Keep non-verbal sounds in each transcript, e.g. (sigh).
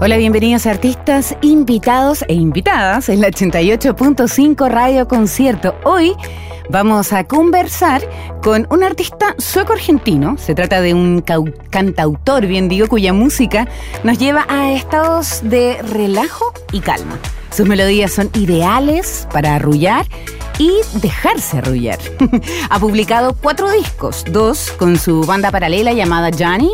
Hola, bienvenidos artistas invitados e invitadas en la 88.5 Radio Concierto. Hoy vamos a conversar con un artista sueco-argentino. Se trata de un cantautor, bien digo, cuya música nos lleva a estados de relajo y calma. Sus melodías son ideales para arrullar y dejarse arrullar. (laughs) ha publicado cuatro discos, dos con su banda paralela llamada Johnny,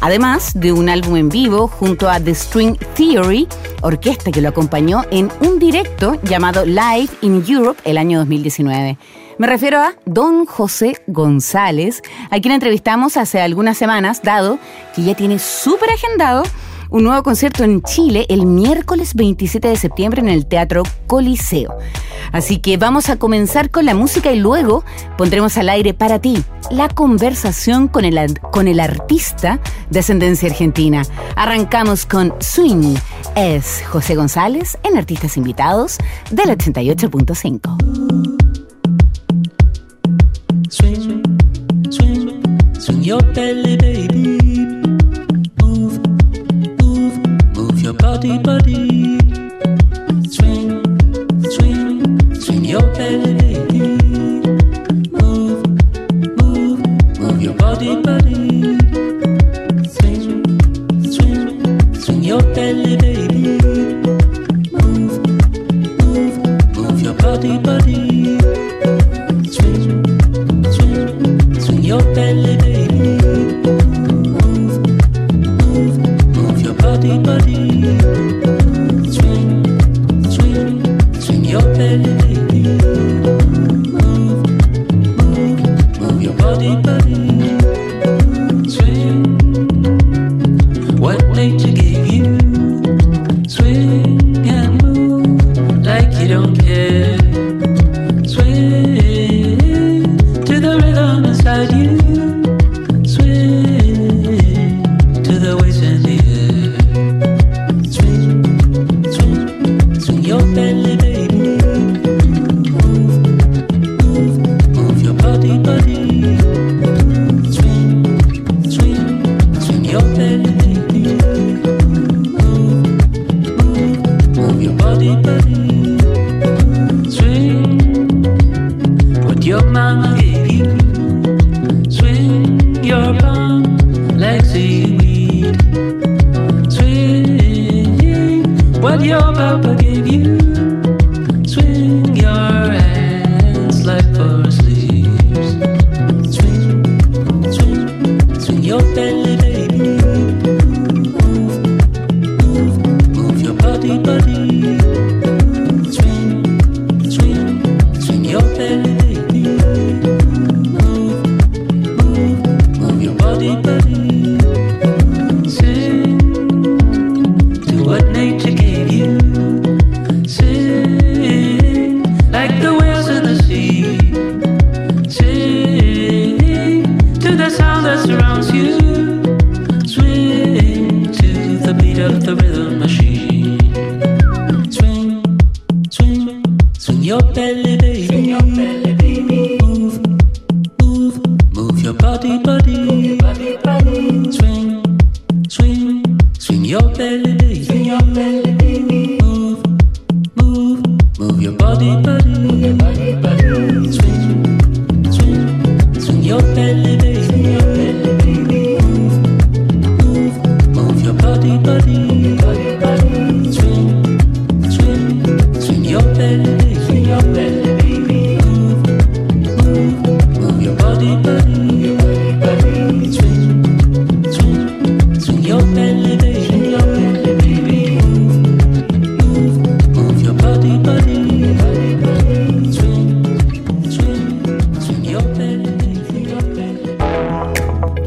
además de un álbum en vivo junto a The String Theory, orquesta que lo acompañó en un directo llamado Live in Europe el año 2019. Me refiero a don José González, a quien entrevistamos hace algunas semanas, dado que ya tiene súper agendado un nuevo concierto en Chile el miércoles 27 de septiembre en el Teatro Coliseo. Así que vamos a comenzar con la música y luego pondremos al aire para ti la conversación con el, con el artista de ascendencia argentina. Arrancamos con Swing. Es José González en Artistas Invitados del 88.5. Swing, swing, swing baby. Body, body. Swing, swing, swing your belly. Move, move, move your body, body. Swing, swing, swing your belly, baby. Move, move, move your body, body.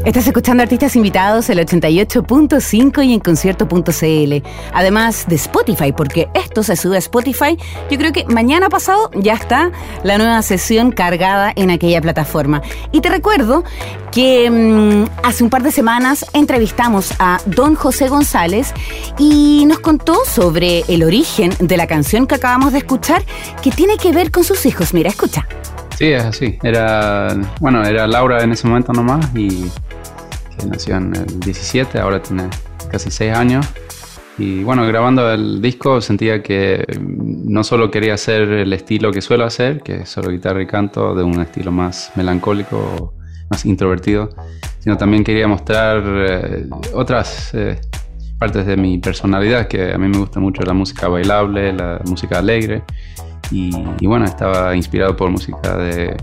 Estás escuchando artistas invitados el 88.5 y en concierto.cl. Además de Spotify, porque esto se sube a Spotify. Yo creo que mañana pasado ya está la nueva sesión cargada en aquella plataforma. Y te recuerdo que mm, hace un par de semanas entrevistamos a don José González y nos contó sobre el origen de la canción que acabamos de escuchar que tiene que ver con sus hijos. Mira, escucha. Sí, es así. Era, bueno, era Laura en ese momento nomás y que nació en el 17, ahora tiene casi 6 años. Y bueno, grabando el disco sentía que no solo quería hacer el estilo que suelo hacer, que es solo guitarra y canto, de un estilo más melancólico, más introvertido, sino también quería mostrar eh, otras eh, partes de mi personalidad, que a mí me gusta mucho la música bailable, la música alegre. Y, bueno, estaba inspirado por música de,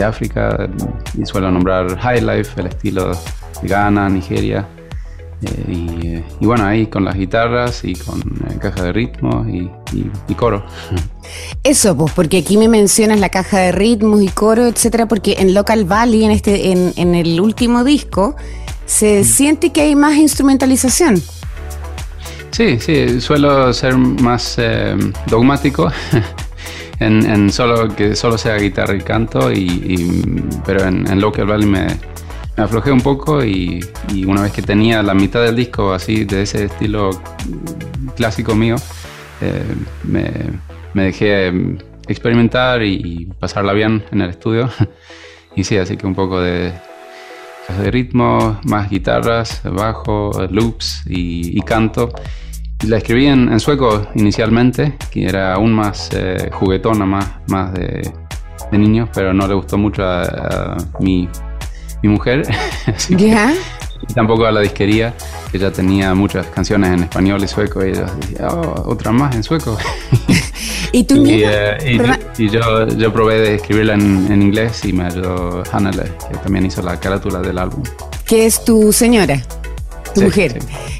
África y suelo nombrar High Life, el estilo de Ghana, Nigeria. Eh, y, bueno, ahí con las guitarras y con eh, caja de ritmos y, coro. (laughs) Eso, pues, porque aquí me mencionas la caja de ritmos y coro, etcétera, porque en Local Valley, en, este, en, el último disco, se mm. siente que hay más instrumentalización. Sí, sí, suelo ser más eh, dogmático (laughs) en, solo que solo sea guitarra y canto, y, pero en, Local Valley me, me, aflojé un poco y, una vez que tenía la mitad del disco así de ese estilo clásico mío, eh, me, me, dejé experimentar y pasarla bien en el estudio. (laughs) y sí, así que un poco de, de ritmo, más guitarras, bajo, loops y, y canto. La escribí en, sueco inicialmente, que era aún más eh, juguetona, más, más de, niños, pero no le gustó mucho a, mi, mujer. (laughs) ¿Ya? y tampoco a la disquería, que ya tenía muchas canciones en español y sueco, y ella decía, oh, otra más en sueco. (laughs) ¿Y tú y, eh, y, yo, yo probé de escribirla en, inglés y me ayudó Hannele, que también hizo la carátula del álbum. ¿Qué es tu señora? Tu mujer.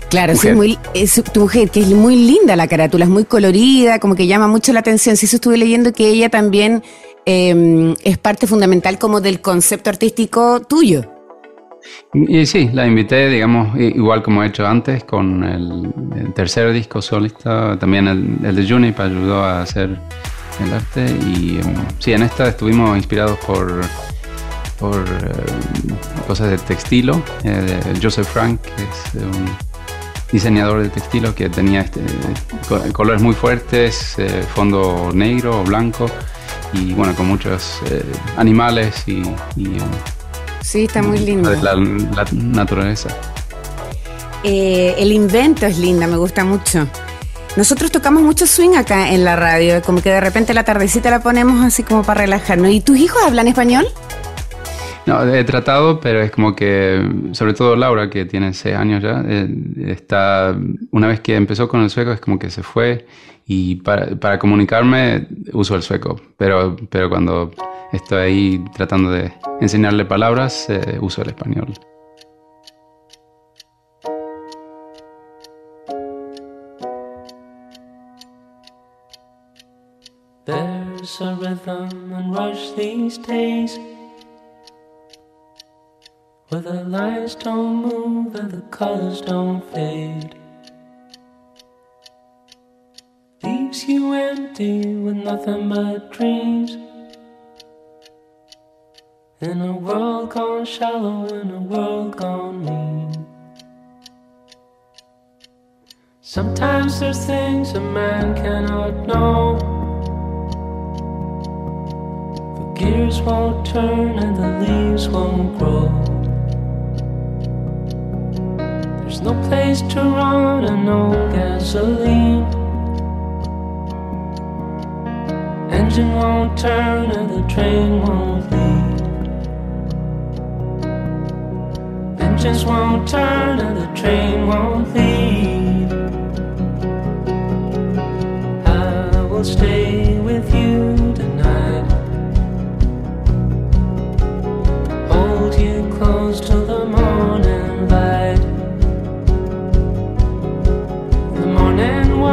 Claro, Es, muy, es tu mujer, que es muy linda la carátula, es muy colorida, como que llama mucho la atención. Si eso estuve leyendo que ella también em, es parte fundamental como del concepto artístico tuyo. Y, sí, la invité, digamos, igual como he hecho antes, con el, tercer disco solista, también el, de Junip ayudó a hacer el arte. Y em, sí, en esta estuvimos inspirados por por eh, cosas de textilo, eh, Joseph Frank, que es un diseñador de textilo que tenía este, colores muy fuertes, eh, fondo negro o blanco y bueno, con muchos animales y, sí, está muy lindo. La, la naturaleza. el invento es linda, me gusta mucho. Nosotros tocamos mucho swing acá en la radio, como que de repente la tardecita la ponemos así como para relajarnos. ¿Y tus hijos hablan español? No, he tratado, pero es como que, sobre todo Laura, que tiene seis años ya, eh, está, una vez que empezó con el sueco es como que se fue y para, para comunicarme uso el sueco, pero, pero cuando estoy ahí tratando de enseñarle palabras, eh, uso el español. There's a rhythm and rush these days. Where the lights don't move and the colors don't fade. Leaves you empty with nothing but dreams. In a world gone shallow, in a world gone mean. Sometimes there's things a man cannot know. The gears won't turn and the leaves won't grow. No place to run and no gasoline. Engine won't turn and the train won't leave. Engines won't turn and the train won't leave. I will stay with you tonight. Hold you close till the morning light.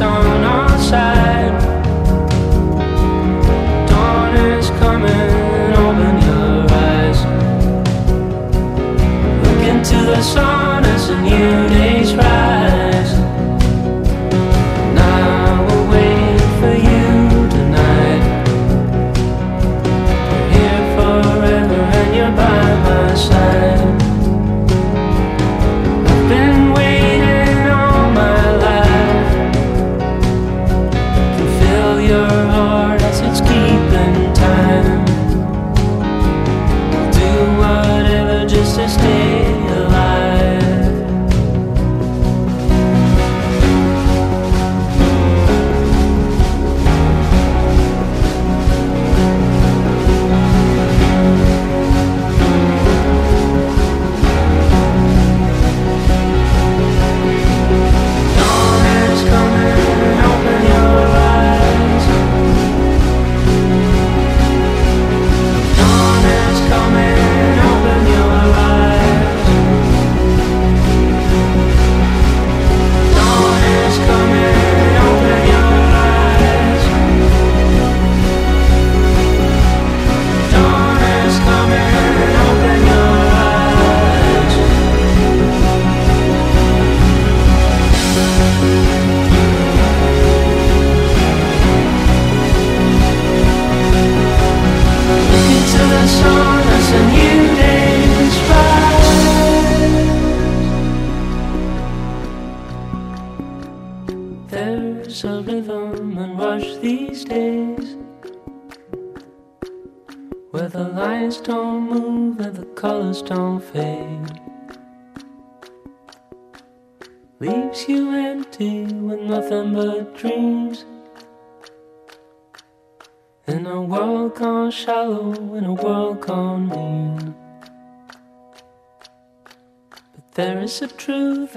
on our side. Dawn is coming, open your eyes. Look into the sun as a new day's rise.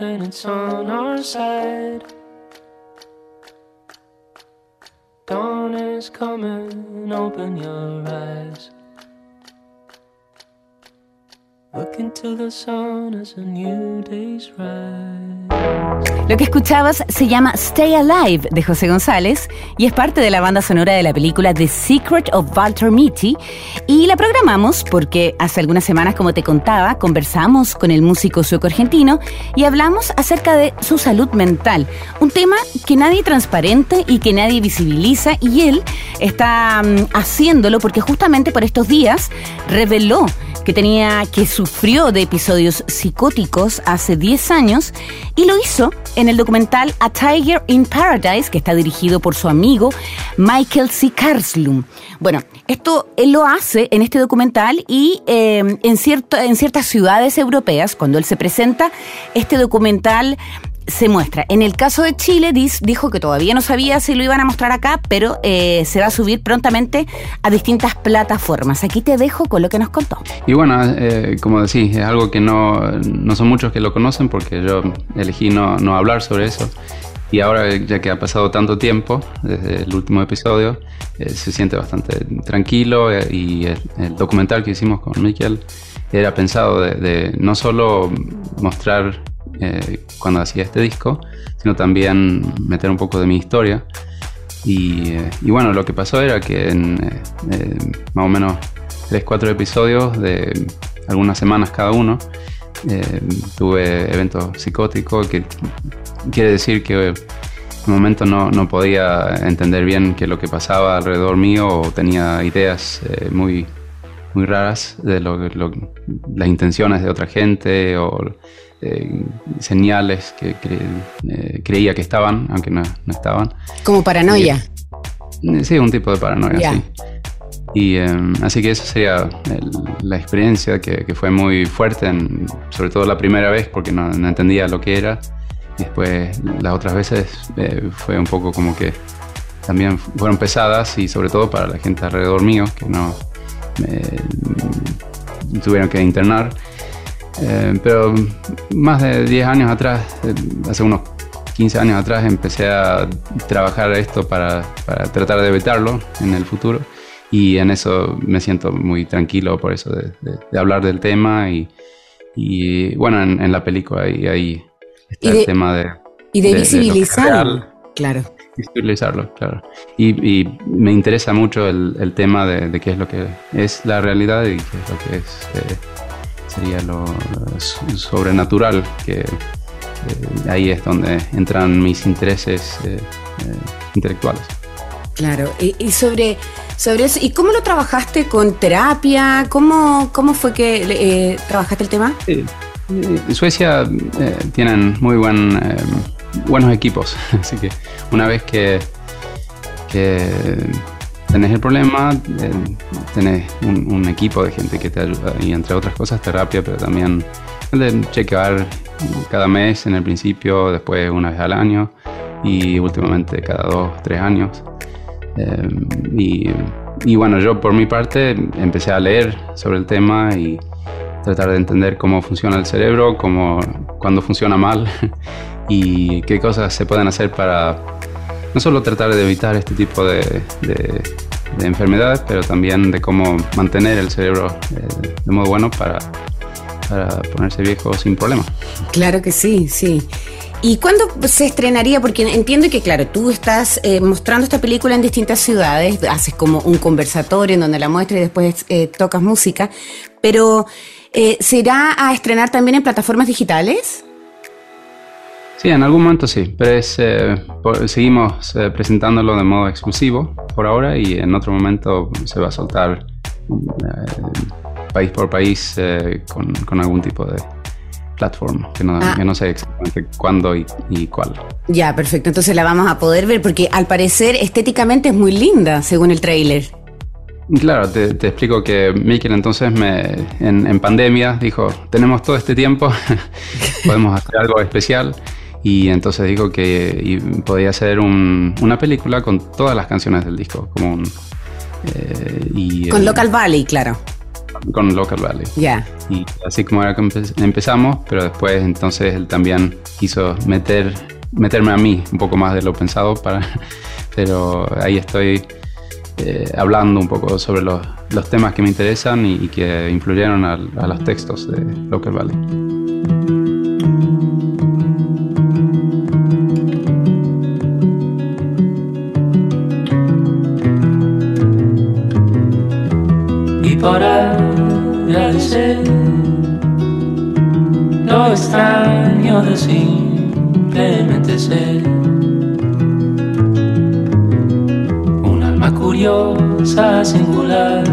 And it's on our side. Dawn is coming, open your eyes. Lo que escuchabas se llama Stay Alive de José González y es parte de la banda sonora de la película The Secret of Walter Mitty. Y la programamos porque hace algunas semanas, como te contaba, conversamos con el músico sueco-argentino y hablamos acerca de su salud mental, un tema que nadie transparente y que nadie visibiliza y él está mm, haciéndolo porque justamente por estos días reveló que tenía que sufrió de episodios psicóticos hace 10 años y lo hizo en el documental A Tiger in Paradise que está dirigido por su amigo Michael C. Karslum. Bueno, esto él lo hace en este documental y eh, en, cierto, en ciertas ciudades europeas, cuando él se presenta, este documental se muestra. En el caso de Chile, Dis dijo que todavía no sabía si lo iban a mostrar acá, pero eh, se va a subir prontamente a distintas plataformas. Aquí te dejo con lo que nos contó. Y bueno, eh, como decís, es algo que no, no son muchos que lo conocen porque yo elegí no, no hablar sobre eso. Y ahora, ya que ha pasado tanto tiempo desde el último episodio, eh, se siente bastante tranquilo y el, documental que hicimos con Miquel era pensado de no solo mostrar eh, cuando hacía este disco, sino también meter un poco de mi historia. Y, eh, y bueno, lo que pasó era que en eh, más o menos 3-4 episodios de algunas semanas cada uno, tuve eventos psicóticos, que quiere decir que en momento no, no, podía entender bien qué es lo que pasaba alrededor mío o tenía ideas muy, muy raras de lo, lo, las intenciones de otra gente o eh, señales que cre eh, creía que estaban, aunque no, no estaban. Como paranoia. Y, sí, un tipo de paranoia, yeah. sí. Y eh, así que esa sería el, la experiencia que, que, fue muy fuerte, en, sobre todo la primera vez porque no, no, entendía lo que era. Después las otras veces eh, fue un poco como que también fueron pesadas y sobre todo para la gente alrededor mío que no tuvieron que internar. Eh, pero más de 10 años atrás, eh, hace unos 15 años atrás, empecé a trabajar esto para, para, tratar de evitarlo en el futuro. Y en eso me siento muy tranquilo por eso de, de, de hablar del tema. Y, y bueno, en, en, la película ahí, ahí está de, el tema de... Y de, visibilizarlo. Claro. Visibilizarlo, claro. Y, y, me interesa mucho el, el tema de, de, qué es lo que es la realidad y qué es lo que es, eh, sería lo, sobrenatural, que eh, ahí es donde entran mis intereses eh, intelectuales. Claro, y, y, sobre, sobre eso, ¿y cómo lo trabajaste con terapia? ¿Cómo, cómo fue que eh, trabajaste el tema? Sí. En Suecia eh, tienen muy buen, eh, buenos equipos, (laughs) así que una vez que, que tenés el problema, eh, tenés un, un, equipo de gente que te ayuda, y entre otras cosas terapia, pero también de chequear cada mes en el principio, después una vez al año y últimamente cada dos, tres años. Eh, y, y, bueno, yo por mi parte empecé a leer sobre el tema y tratar de entender cómo funciona el cerebro, cómo, cuándo funciona mal (laughs) y qué cosas se pueden hacer para no solo tratar de evitar este tipo de, de, de enfermedades, pero también de cómo mantener el cerebro eh, de modo bueno para, ponerse viejo sin problema. Claro que sí, sí. ¿Y cuándo se estrenaría? Porque entiendo que, claro, tú estás eh, mostrando esta película en distintas ciudades, haces como un conversatorio en donde la muestras y después eh, tocas música, pero ¿se irá a estrenar también en plataformas digitales? Sí, en algún momento sí, pero es, eh, por, seguimos eh, presentándolo de modo exclusivo por ahora y en otro momento se va a soltar país por país con, con algún tipo de plataforma, que no, ah. que no sé exactamente cuándo y, y, cuál. Ya, perfecto. Entonces la vamos a poder ver porque al parecer estéticamente es muy linda, según el tráiler. Claro, te, te, explico que Mikel entonces me, en, en, pandemia dijo, tenemos todo este tiempo, (laughs) podemos hacer algo especial. Y entonces dijo que podía hacer un, una película con todas las canciones del disco. Como un, eh, y, con eh, Local Valley, claro con Local Valley. Ya. Yeah. Y así como era que empezamos, pero después entonces él también quiso meter, meterme a mí un poco más de lo pensado para, (laughs) pero ahí estoy eh, hablando un poco sobre los, los, temas que me interesan y, y que influyeron a, a los textos de Local Valley. Agradecer lo extraño de simplemente ser un alma curiosa, singular,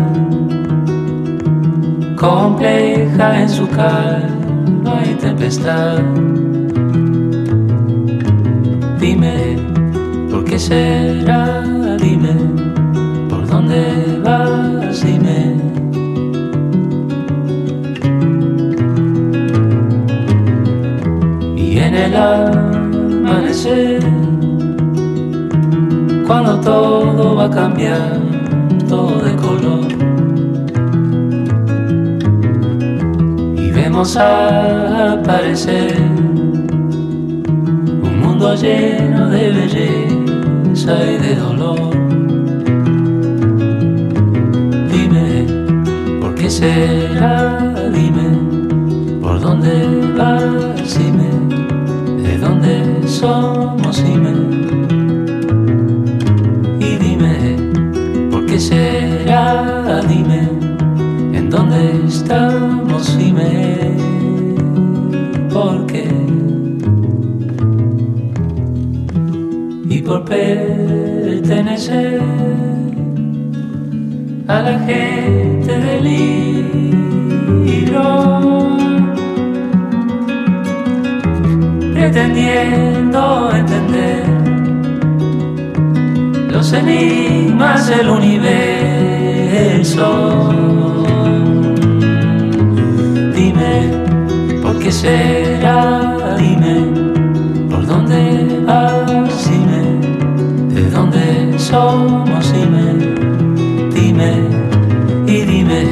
compleja en su calma y tempestad. Dime, ¿por qué será? El amanecer, cuando todo va a cambiar, todo de color. Y vemos aparecer un mundo lleno de belleza y de dolor. Dime, ¿por qué será? Dime, ¿por dónde vas? Dime dónde somos, dime. Y dime, ¿por qué será? Dime, ¿en dónde estamos? Dime, ¿por qué? Y por pertenecer a la gente del libro pretendiendo entender los enigmas del universo. Dime, ¿por qué será? Dime, ¿por dónde vas? Dime, ¿de dónde somos? Dime, dime y dime,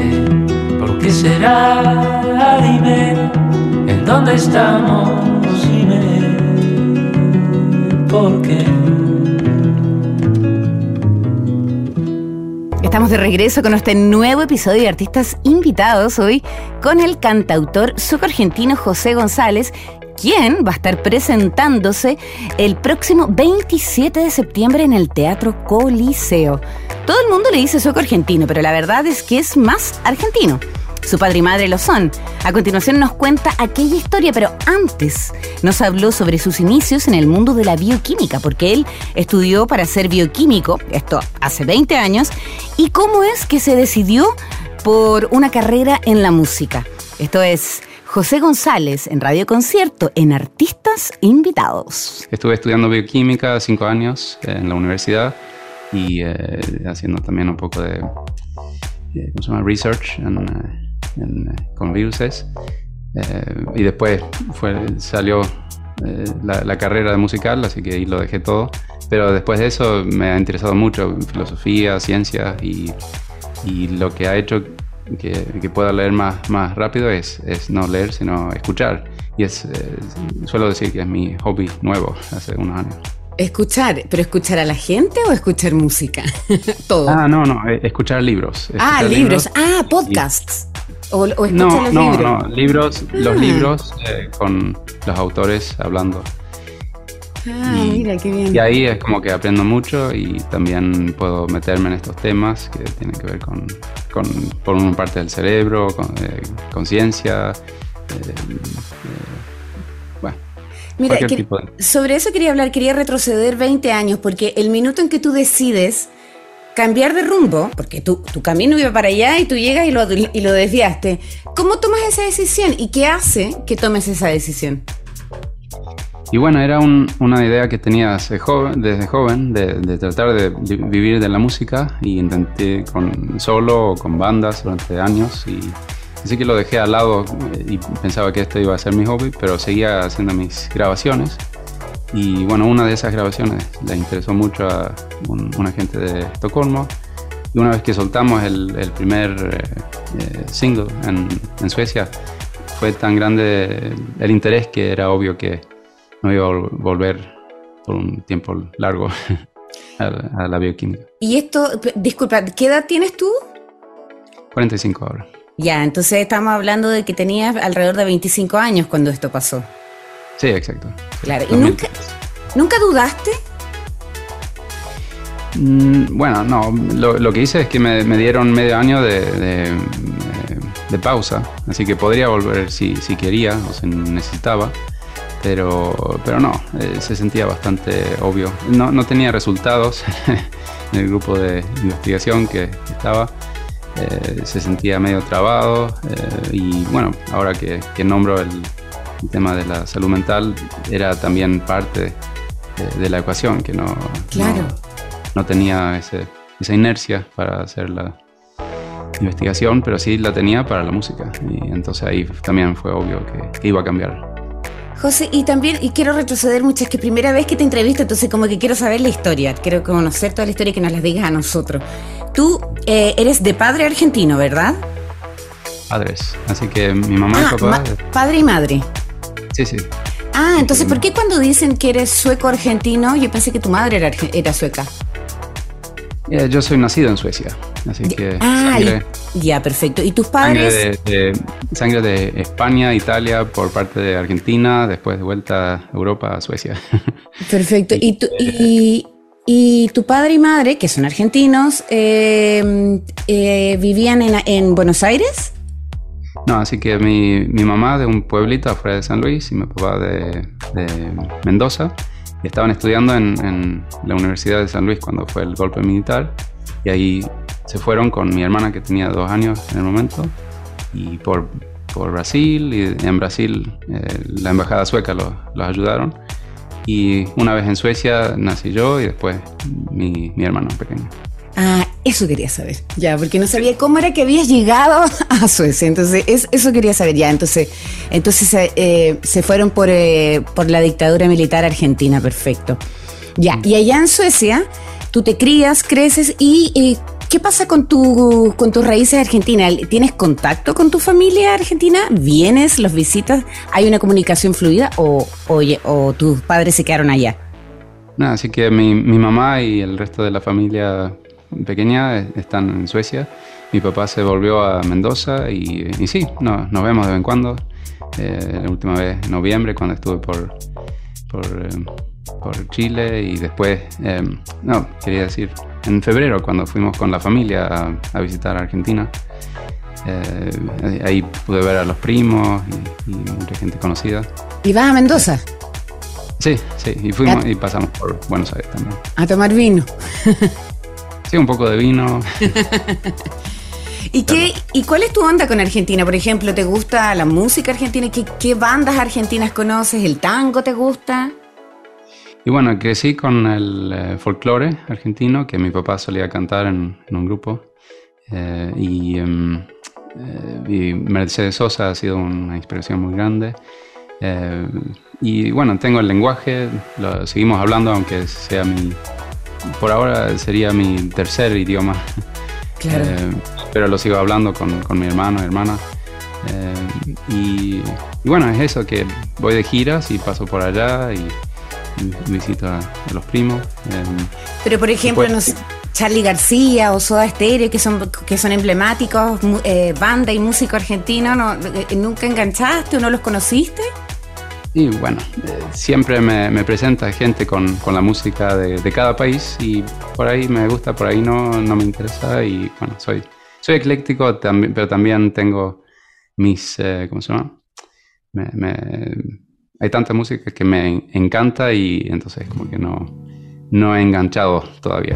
¿por qué será? Dime ¿Dónde estamos? Estamos de regreso con este nuevo episodio de Artistas Invitados hoy con el cantautor suco argentino José González, quien va a estar presentándose el próximo 27 de septiembre en el Teatro Coliseo. Todo el mundo le dice sueco argentino, pero la verdad es que es más argentino. Su padre y madre lo son. A continuación nos cuenta aquella historia, pero antes nos habló sobre sus inicios en el mundo de la bioquímica, porque él estudió para ser bioquímico, esto hace 20 años, y cómo es que se decidió por una carrera en la música. Esto es José González en Radio Concierto en Artistas Invitados. Estuve estudiando bioquímica cinco años eh, en la universidad y eh, haciendo también un poco de, eh, ¿cómo se llama? Research en, en, con viruses. Eh, y después fue, salió eh, la, la carrera de musical, así que ahí lo dejé todo. Pero después de eso me ha interesado mucho filosofía, ciencia y, y lo que ha hecho que, que pueda leer más, más rápido es, es no leer, sino escuchar. Y es, eh, suelo decir que es mi hobby nuevo hace unos años. Escuchar, pero escuchar a la gente o escuchar música? (laughs) Todo. Ah, no, no, eh, escuchar libros. Ah, Escuchar libros. Ah, podcasts. O, o escuchar No, los no, libros. no, libros, los Ah. libros eh, con los autores hablando. Ah, Y- mira, qué bien. Y ahí es como que aprendo mucho y también puedo meterme en estos temas que tienen que ver con, con por una parte del cerebro, con eh, conciencia. eh, bueno, Mira, cualquier que- tipo de- sobre eso quería hablar, quería retroceder 20 años, porque el minuto en que tú decides cambiar de rumbo, porque tu, tu camino iba para allá y tú llegas y lo, y lo desviaste, ¿cómo tomas esa decisión y qué hace que tomes esa decisión? Y bueno, era un- una idea que tenía hace joven- desde joven de, de tratar de vi- vivir de la música y intenté con solo o con bandas durante años y así que lo dejé al lado eh, y pensaba que esto iba a ser mi hobby, pero seguía haciendo mis grabaciones y bueno, una de esas grabaciones le interesó mucho a un, un agente de Estocolmo y una vez que soltamos el, el primer eh, eh, single en, en Suecia fue tan grande el interés que era obvio que no iba a vol- volver por un tiempo largo (laughs) a, la- a la bioquímica. Y esto, disculpa, ¿qué edad tienes tú? 45 ahora. Ya, entonces estamos hablando de que tenías alrededor de 25 años cuando esto pasó. Sí, exacto. Claro, ¿y 2003. nunca, nunca dudaste? Mm, bueno, no, lo, lo que hice es que me, me dieron medio año de, de, de pausa, así que podría volver si, si quería o si necesitaba, pero, pero no, eh, se sentía bastante obvio. No, no tenía resultados (laughs) en el grupo de investigación que estaba, eh, se sentía medio trabado eh, y bueno, ahora que, que nombro el, el tema de la salud mental, era también parte de, de la ecuación, que no... Claro. no- no tenía ese- esa inercia para hacer la investigación, pero sí la tenía para la música. Y entonces ahí también fue obvio que, que iba a cambiar. José, y también, y quiero retroceder mucho, es que primera vez que te entrevisto, entonces como que quiero saber la historia, quiero conocer toda la historia y que nos la digas a nosotros. Tú eh, eres de padre argentino, ¿verdad? Padres. Así que mi mamá y Ah, papá. ma- padre y madre. Sí, sí. Ah, entonces, ¿por qué cuando dicen que eres sueco-argentino, yo pensé que tu madre era, sueca? Eh, yo soy nacido en Suecia. Así que ah, y- sangre, ya, perfecto. ¿Y tus sangre, padres? de, de- sangre de España, Italia, por parte de Argentina, después de vuelta a Europa, a Suecia. (laughs) Perfecto. ¿Y tu, y, y tu padre y madre, que son argentinos, eh, eh, vivían en, en Buenos Aires? No, así que mi, mi mamá de un pueblito afuera de San Luis y mi papá de, de Mendoza estaban estudiando en, en la Universidad de San Luis cuando fue el golpe militar y ahí se fueron con mi hermana que tenía dos años en el momento y por, por Brasil y en Brasil eh, la embajada sueca los, los ayudaron y una vez en Suecia nací yo y después mi, mi hermano pequeño. Ah, eso quería saber, ya, porque no sabía cómo era que habías llegado (laughs) a Suecia, entonces es- eso quería saber, ya, entonces, entonces eh, eh, se fueron por, eh, por la dictadura militar argentina, perfecto. Ya, y allá en Suecia, tú te crías, creces y, ¿qué pasa con, tu, con tus raíces argentinas? ¿Tienes contacto con tu familia argentina? ¿Vienes, los visitas? ¿Hay una comunicación fluida o, oye, o tus padres se quedaron allá? No, así que mi, mi mamá y el resto de la familia pequeña están en Suecia. Mi papá se volvió a Mendoza y, y sí, no, nos vemos de vez en cuando. Eh, la última vez en noviembre cuando estuve por, por, eh, por Chile y después, eh, no, quería decir, en febrero cuando fuimos con la familia a, a visitar Argentina. Eh, ahí pude ver a los primos y, y mucha gente conocida. ¿Y vas a Mendoza? Sí, sí, y fuimos y pasamos por Buenos Aires también. A tomar vino. (laughs) Sí, un poco de vino. (laughs) ¿Y, qué, ¿Y cuál es tu onda con Argentina? Por ejemplo, ¿te gusta la música argentina? ¿Qué, qué bandas argentinas conoces? ¿El tango te gusta? Y bueno, crecí con el eh, folclore argentino, que mi papá solía cantar en, en un grupo. Eh, y, em, eh, y Mercedes Sosa ha sido una inspiración muy grande. Eh, y bueno, tengo el lenguaje, lo seguimos hablando, aunque sea mi. Por ahora sería mi tercer idioma. Claro. Eh, pero lo sigo hablando con, con mi hermano hermana. Eh, y, y bueno, es eso, que voy de giras y paso por allá y, y visito a, a los primos. Eh, Pero por ejemplo, Después- Charlie García o Soda Stereo, que son, que son emblemáticos, eh, banda y músico argentino, ¿no? Eh, ¿nunca enganchaste o no los conociste? Y bueno, eh, siempre me, me presenta gente con, con la música de, de cada país y por ahí me gusta, por ahí no, no me interesa y bueno, soy, soy ecléctico, también, pero también tengo mis, eh, ¿cómo se llama? Me- me- hay tanta música que me encanta y entonces como que no, no he enganchado todavía.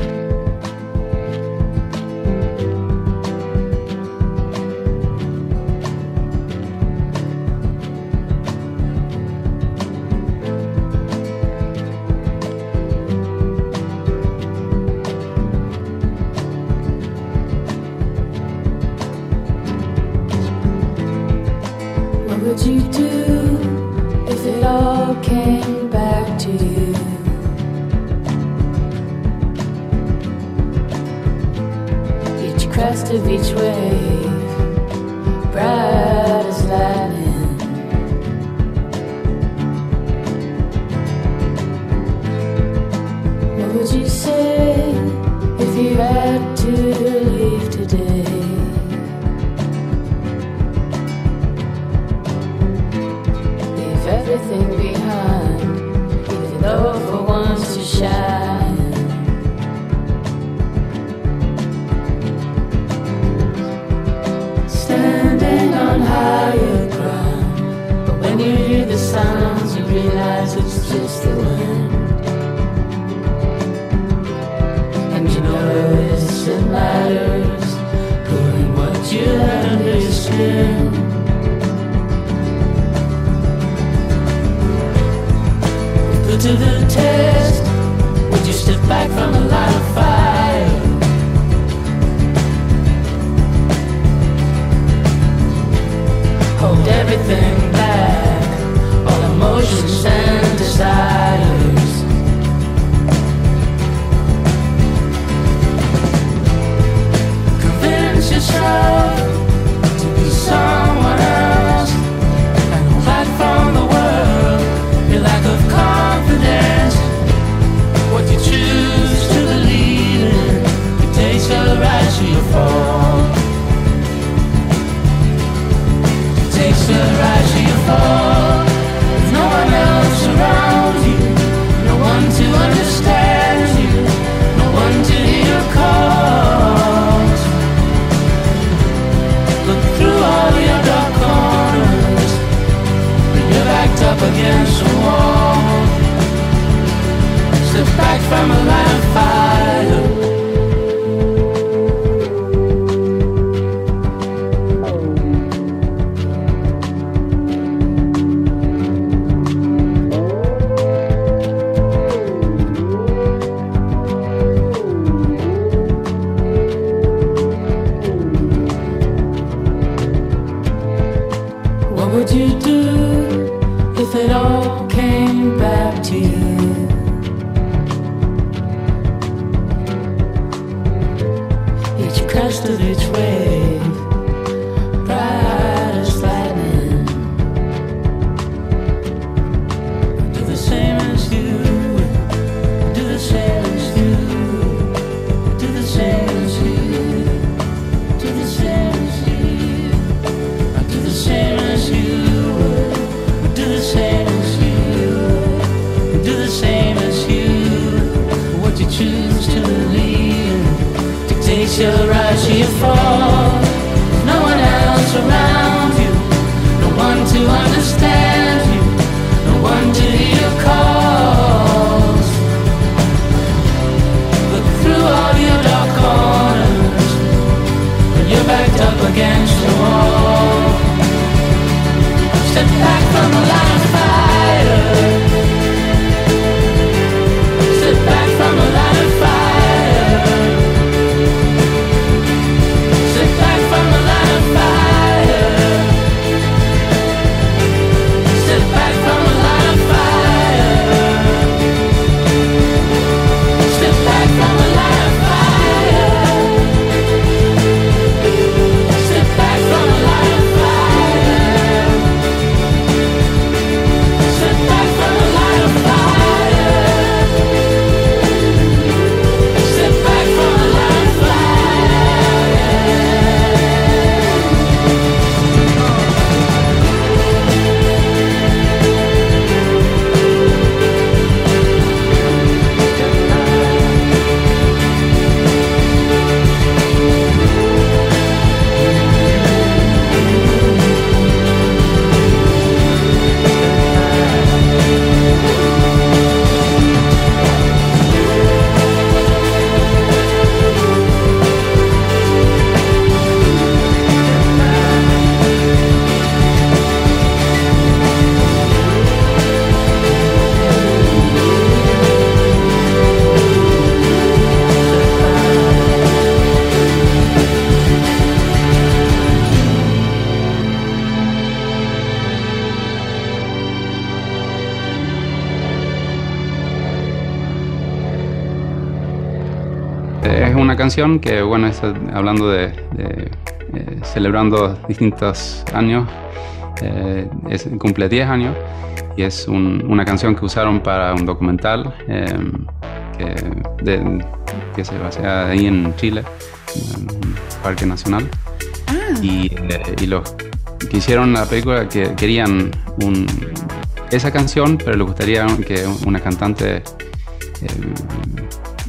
till right to fall. Canción que, bueno, está hablando de, de, eh, celebrando distintos años, eh, es- cumple 10 años y es un- una canción que usaron para un documental eh, que, de- que se basea ahí en Chile, en un parque nacional. Y, eh, y los que hicieron la película que querían un- esa canción, pero les gustaría que una cantante eh,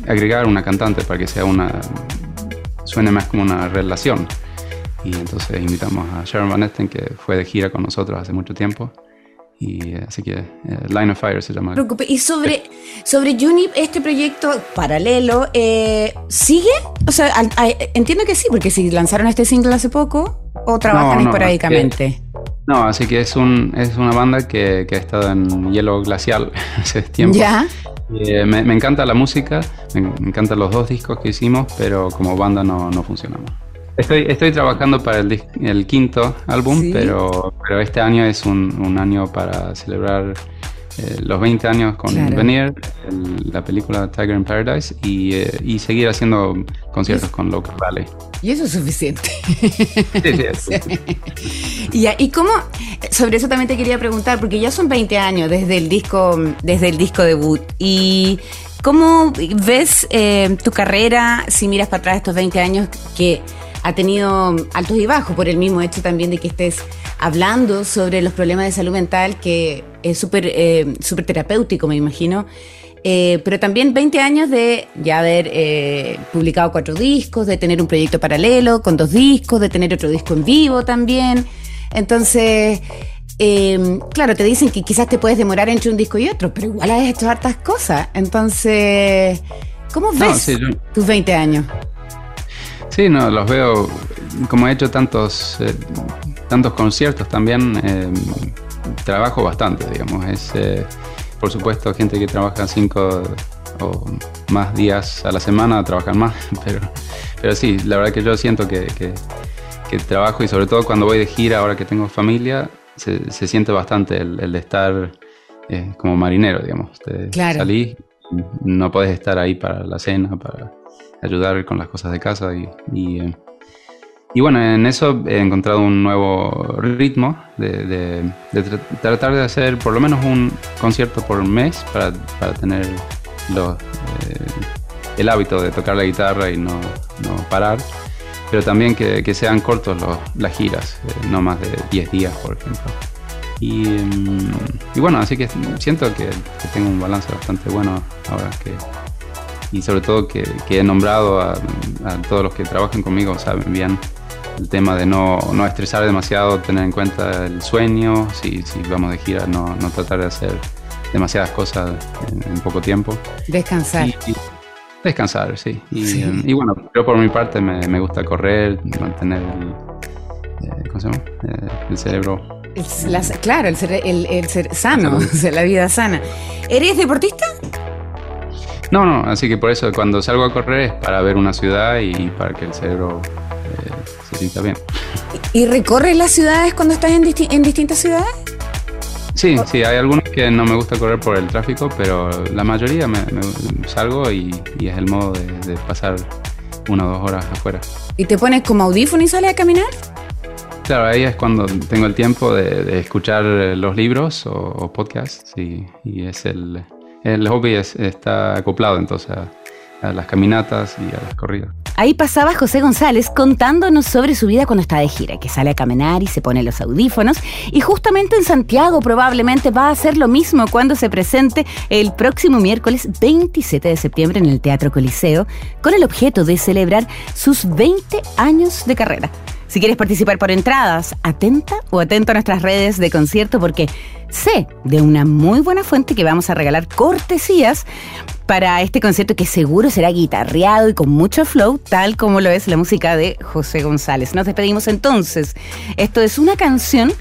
agregar una cantante para que sea una suene más como una relación y entonces invitamos a Sharon Van Esten que fue de gira con nosotros hace mucho tiempo y eh, así que eh, Line of Fire se llama preocupe. Y sobre, sobre Junip, este proyecto paralelo, eh, ¿sigue? O sea, al- a- entiendo que sí, porque si lanzaron este single hace poco o trabajan No, no, esporádicamente. no así que es un es una banda que, que ha estado en hielo glacial (laughs) hace tiempo ¿Ya? Eh, me, me encanta la música, me, me encantan los dos discos que hicimos, pero como banda no, no funcionamos. Estoy, estoy trabajando para el, el quinto álbum, Sí. pero, pero este año es un, un año para celebrar eh, los 20 años con Claro. El- la película Tiger in Paradise, y, eh, y seguir haciendo conciertos con Local Valley. Y eso es suficiente. Sí, sí, (laughs) Y, ya, ¿Y cómo? Sobre eso también te quería preguntar, porque ya son 20 años desde el disco, desde el disco debut. ¿Y cómo ves eh, tu carrera si miras para atrás estos 20 años que ha tenido altos y bajos por el mismo hecho también de que estés hablando sobre los problemas de salud mental, que es súper eh, súper terapéutico, me imagino. Eh, pero también 20 años de ya haber eh, publicado cuatro discos, de tener un proyecto paralelo con dos discos, de tener otro disco en vivo también. Entonces, eh, claro, te dicen que quizás te puedes demorar entre un disco y otro, pero igual has hecho hartas cosas. Entonces, ¿cómo No, ves sí, yo- tus 20 años? Sí, no, los veo, como he hecho tantos, tantos conciertos también, eh, trabajo bastante, digamos. Es, eh, por supuesto, gente que trabaja cinco o más días a la semana trabajan más, (laughs) pero, pero sí, la verdad que yo siento que, que- que trabajo y sobre todo cuando voy de gira, ahora que tengo familia, se, se siente bastante el, el de estar eh, como marinero, digamos. Te Claro. salís, no puedes estar ahí para la cena, para ayudar con las cosas de casa y, y, eh, y bueno, en eso he encontrado un nuevo ritmo de, de- de tra- tratar de hacer por lo menos un concierto por mes para, para tener los, eh, el hábito de tocar la guitarra y no, no parar. Pero también que, que sean cortos los- las giras, eh, no más de 10 días, por ejemplo. Y, mm, y bueno, así que siento que, que tengo un balance bastante bueno ahora que, y sobre todo que, que he nombrado a, a todos los que trabajan conmigo, saben bien el tema de no, no estresar demasiado, tener en cuenta el sueño, si, si vamos de gira, no, no tratar de hacer demasiadas cosas en, en poco tiempo. Descansar. Y- y descansar, sí. Y, Sí. eh, y bueno, yo por mi parte me, me gusta correr, mantener el, eh, ¿cómo se llama? Eh, el cerebro. El- claro, el ser, el, el ser sano, (laughs) o sea, la vida sana. ¿Eres deportista? No, no, así que por eso cuando salgo a correr es para ver una ciudad y para que el cerebro eh, se sienta bien. ¿Y recorres las ciudades cuando estás en, disti- en distintas ciudades? Sí, sí, hay algunos que no me gusta correr por el tráfico, pero la mayoría me, me- salgo y, y es el modo de, de pasar una o dos horas afuera. ¿Y te pones como audífono y sales a caminar? Claro, ahí es cuando tengo el tiempo de, de escuchar eh, los libros o, o podcasts y, y es el, el hobby es- está acoplado entonces a, a las caminatas y a las corridas. Ahí pasaba José González contándonos sobre su vida cuando está de gira, que sale a caminar y se pone los audífonos. Y justamente en Santiago probablemente va a hacer lo mismo cuando se presente el próximo miércoles 27 de septiembre en el Teatro Coliseo, con el objeto de celebrar sus 20 años de carrera. Si quieres participar por entradas, atenta o atento a nuestras redes de concierto porque sé de una muy buena fuente que vamos a regalar cortesías para este concierto que seguro será guitarreado y con mucho flow, tal como lo es la música de José González. Nos despedimos entonces. Esto es una canción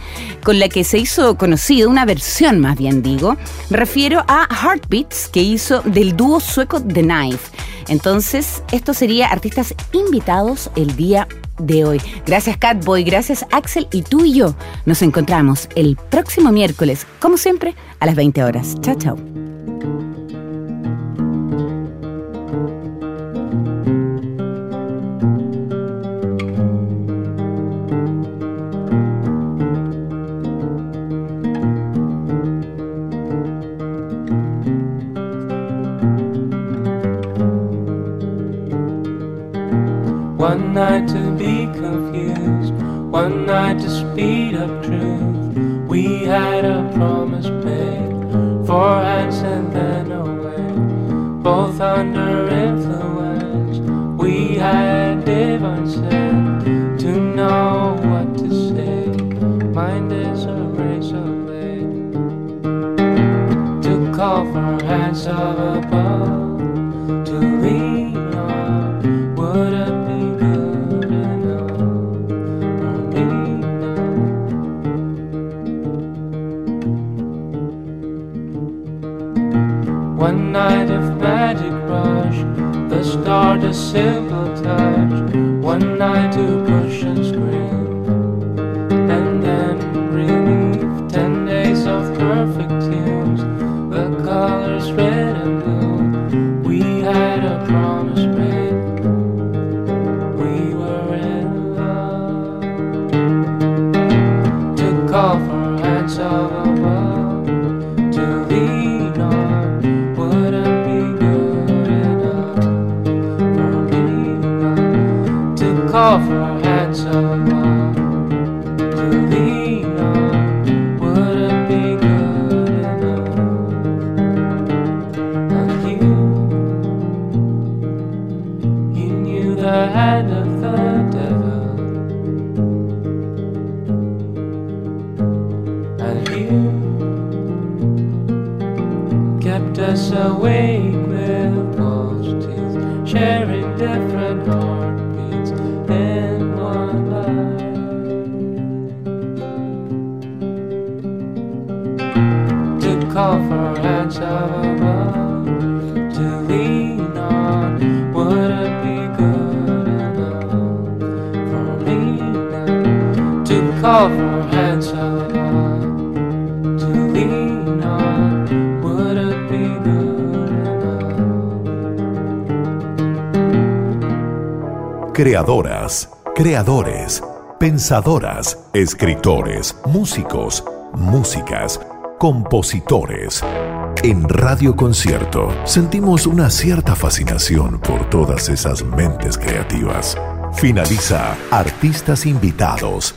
con la que se hizo conocido, una versión más bien digo. Me refiero a Heartbeats que hizo del dúo sueco The Knife. Entonces, esto sería artistas invitados el día de hoy. Gracias Catboy, gracias Axel y tú y yo nos encontramos el próximo miércoles, como siempre, a las 20 horas. Chao, chao. for You kept us awake with false teeth, sharing Creadoras, creadores, pensadoras, escritores, músicos, músicas, compositores. En Radio Concierto sentimos una cierta fascinación por todas esas mentes creativas. Finaliza Artistas Invitados,